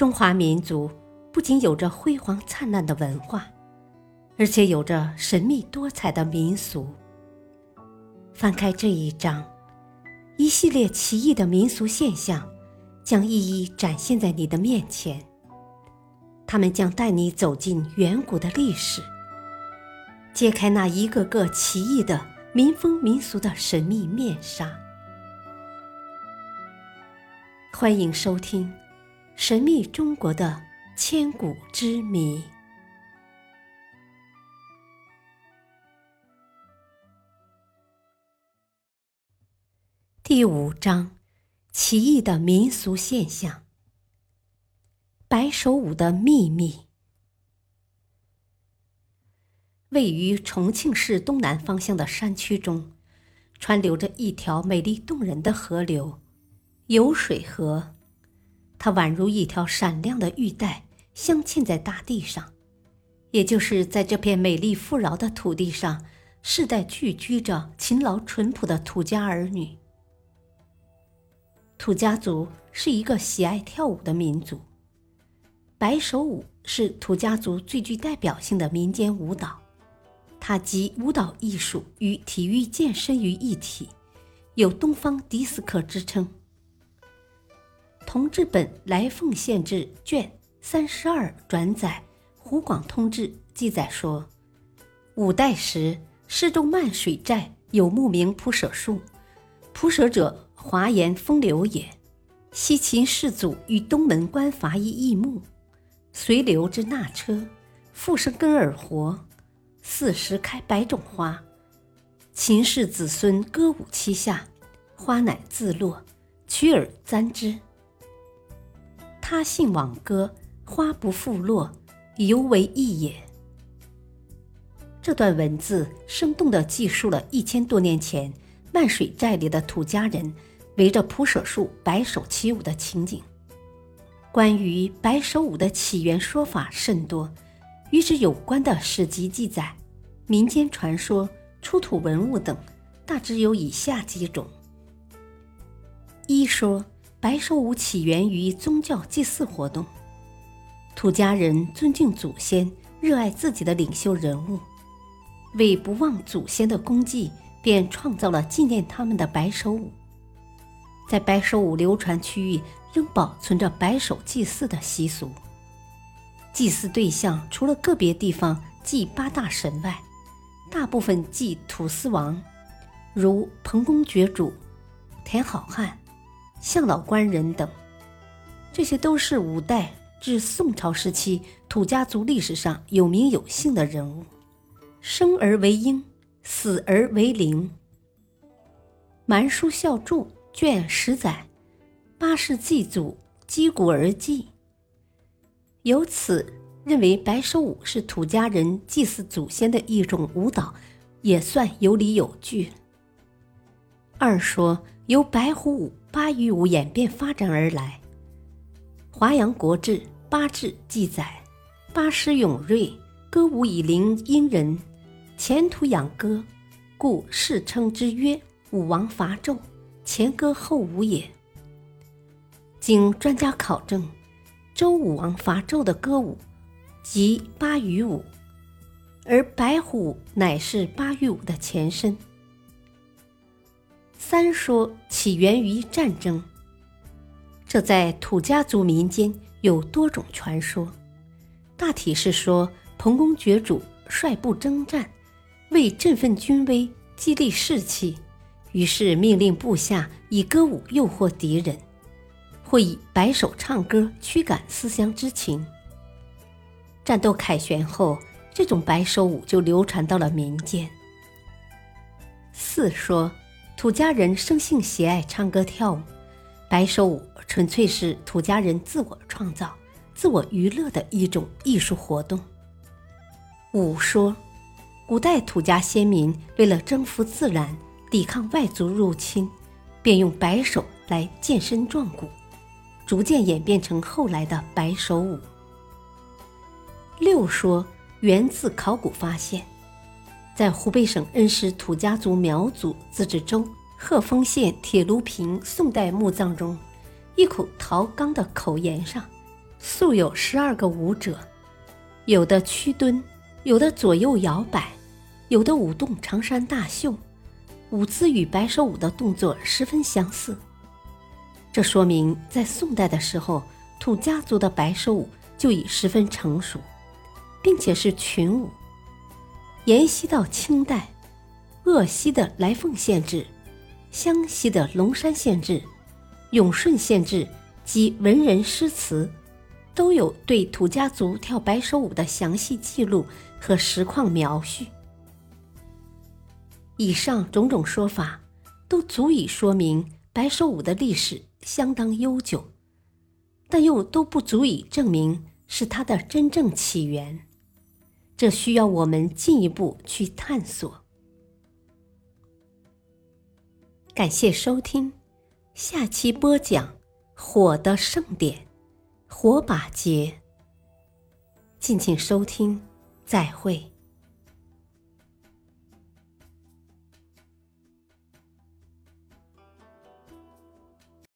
中华民族不仅有着辉煌灿烂的文化，而且有着神秘多彩的民俗。翻开这一章，一系列奇异的民俗现象将一一展现在你的面前。他们将带你走进远古的历史，揭开那一个个奇异的民风民俗的神秘面纱。欢迎收听《神秘中国的千古之谜》第五章：奇异的民俗现象。白手舞的秘密。位于重庆市东南方向的山区中，川流着一条美丽动人的河流——酉水河。它宛如一条闪亮的玉带，镶嵌在大地上。也就是在这片美丽富饶的土地上，世代聚居着勤劳淳朴的土家儿女。土家族是一个喜爱跳舞的民族。白手舞是土家族最具代表性的民间舞蹈，它集舞蹈艺术与体育健身于一体，有“东方迪斯科”之称。同治本来凤县志卷三十二转载《湖广通志》记载说，五代时，施中漫水寨有木名蒲舍树，蒲舍者华严风流也。西秦世祖与东门官伐一异木。随流之纳车，复生根而活。四时开百种花，秦氏子孙歌舞期下，花乃自落，取而簪之。他信往歌，花不复落，犹为异也。这段文字生动地记述了一千多年前漫水寨里的土家人围着蒲舍树摆手起舞的情景。关于白手舞的起源说法甚多，与之有关的史籍记载、民间传说、出土文物等，大致有以下几种：一说白手舞起源于宗教祭祀活动，土家人尊敬祖先，热爱自己的领袖人物，为不忘祖先的功绩，便创造了纪念他们的白手舞。在白手舞流传区域。仍保存着白手祭祀的习俗。祭祀对象除了个别地方祭八大神外，大部分祭土司王，如彭公爵主、田好汉、向老官人等。这些都是五代至宋朝时期土家族历史上有名有姓的人物。生而为婴，死而为灵。《蛮书孝注》卷十载。八世祭祖，击鼓而祭。由此认为白手舞是土家人祭祀祖先的一种舞蹈，也算有理有据。二说由白虎舞、八鱼舞演变发展而来，《华阳国志·八志》记载：八师勇锐，歌舞以灵殷人，前途养歌，故世称之曰武王伐纣，前歌后舞也。经专家考证，周武王伐纣的歌舞即八鱼舞，而白虎乃是八鱼舞的前身。三说起源于战争，这在土家族民间有多种传说，大体是说彭公爵主率部征战，为振奋军威、激励士气，于是命令部下以歌舞诱惑敌人。会以摆手唱歌驱赶思乡之情。战斗凯旋后，这种摆手舞就流传到了民间。四说，土家人生性喜爱唱歌跳舞，摆手舞纯粹是土家人自我创造、自我娱乐的一种艺术活动。五说，古代土家先民为了征服自然、抵抗外族入侵，便用摆手来健身壮骨。逐渐演变成后来的白手舞。六说源自考古发现，在湖北省恩施土家族苗族自治州鹤峰县铁炉坪宋代墓葬中，一口陶缸的口沿上素有十二个舞者，有的屈蹲，有的左右摇摆，有的舞动长衫大袖，舞姿与白手舞的动作十分相似。这说明在宋代的时候，土家族的白手舞就已十分成熟，并且是群舞。沿袭到清代，鄂西的来凤县志、湘西的龙山县志、永顺县志及文人诗词，都有对土家族跳白手舞的详细记录和实况描述。以上种种说法，都足以说明白手舞的历史相当悠久，但又都不足以证明是它的真正起源。这需要我们进一步去探索。感谢收听，下期播讲《火的盛典》——火把节。敬请收听，再会。